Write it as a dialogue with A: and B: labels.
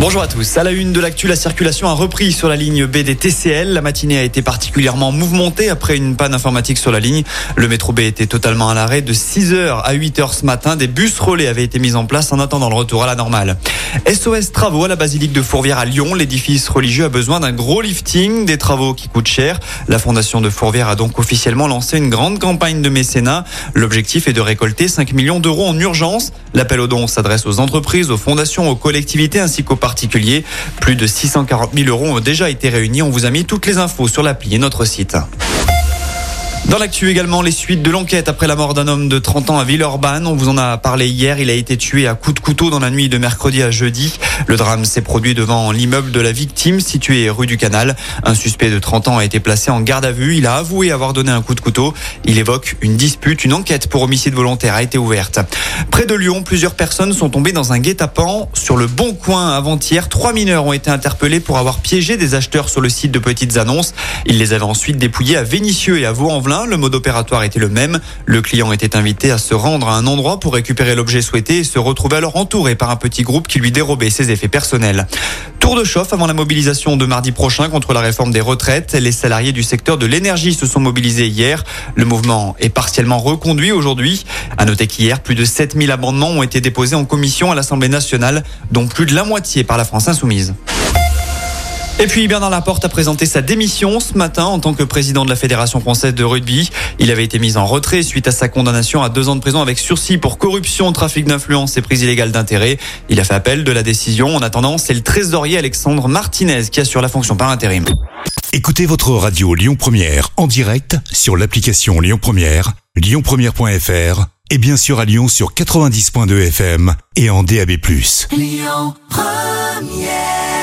A: Bonjour à tous. À la une de l'actu, la circulation a repris sur la ligne B des TCL. La matinée a été particulièrement mouvementée après une panne informatique sur la ligne. Le métro B était totalement à l'arrêt de 6h à 8h ce matin. Des bus relais avaient été mis en place en attendant le retour à la normale. SOS Travaux à la basilique de Fourvière à Lyon. L'édifice religieux a besoin d'un gros lifting, des travaux qui coûtent cher. La fondation de Fourvière a donc officiellement lancé une grande campagne de mécénat. L'objectif est de récolter 5 millions d'euros en urgence. L'appel aux dons s'adresse aux entreprises, aux fondations, aux collectivités ainsi qu'aux Plus de 640 000 euros ont déjà été réunis. On vous a mis toutes les infos sur l'appli et notre site. Dans l'actu également, les suites de l'enquête après la mort d'un homme de 30 ans à Villeurbanne. On vous en a parlé hier. Il a été tué à coups de couteau dans la nuit de mercredi à jeudi. Le drame s'est produit devant l'immeuble de la victime situé rue du Canal. Un suspect de 30 ans a été placé en garde à vue. Il a avoué avoir donné un coup de couteau. Il évoque une dispute. Une enquête pour homicide volontaire a été ouverte. Près de Lyon, plusieurs personnes sont tombées dans un guet-apens. Sur le bon coin avant-hier, trois mineurs ont été interpellés pour avoir piégé des acheteurs sur le site de petites annonces. Ils les avaient ensuite dépouillés à Vénissieux et à Vaux-en-Velin. Le mode opératoire était le même. Le client était invité à se rendre à un endroit pour récupérer l'objet souhaité et se retrouver alors entouré par un petit groupe qui lui dérobait ses effets personnels. Tour de chauffe avant la mobilisation de mardi prochain contre la réforme des retraites. Les salariés du secteur de l'énergie se sont mobilisés hier. Le mouvement est partiellement reconduit aujourd'hui. À noter qu'hier, plus de 7000 amendements ont été déposés en commission à l'Assemblée nationale, dont plus de la moitié par la France insoumise. Et puis Bernard Laporte a présenté sa démission ce matin en tant que président de la Fédération française de rugby. Il avait été mis en retrait suite à sa condamnation à deux ans de prison avec sursis pour corruption, trafic d'influence et prise illégale d'intérêt. Il a fait appel de la décision. En attendant, c'est le trésorier Alexandre Martinez qui assure la fonction par intérim.
B: Écoutez votre radio Lyon Première en direct sur l'application Lyon Première, lyonpremière.fr et bien sûr à Lyon sur 90.2 FM et en DAB+. Lyon Première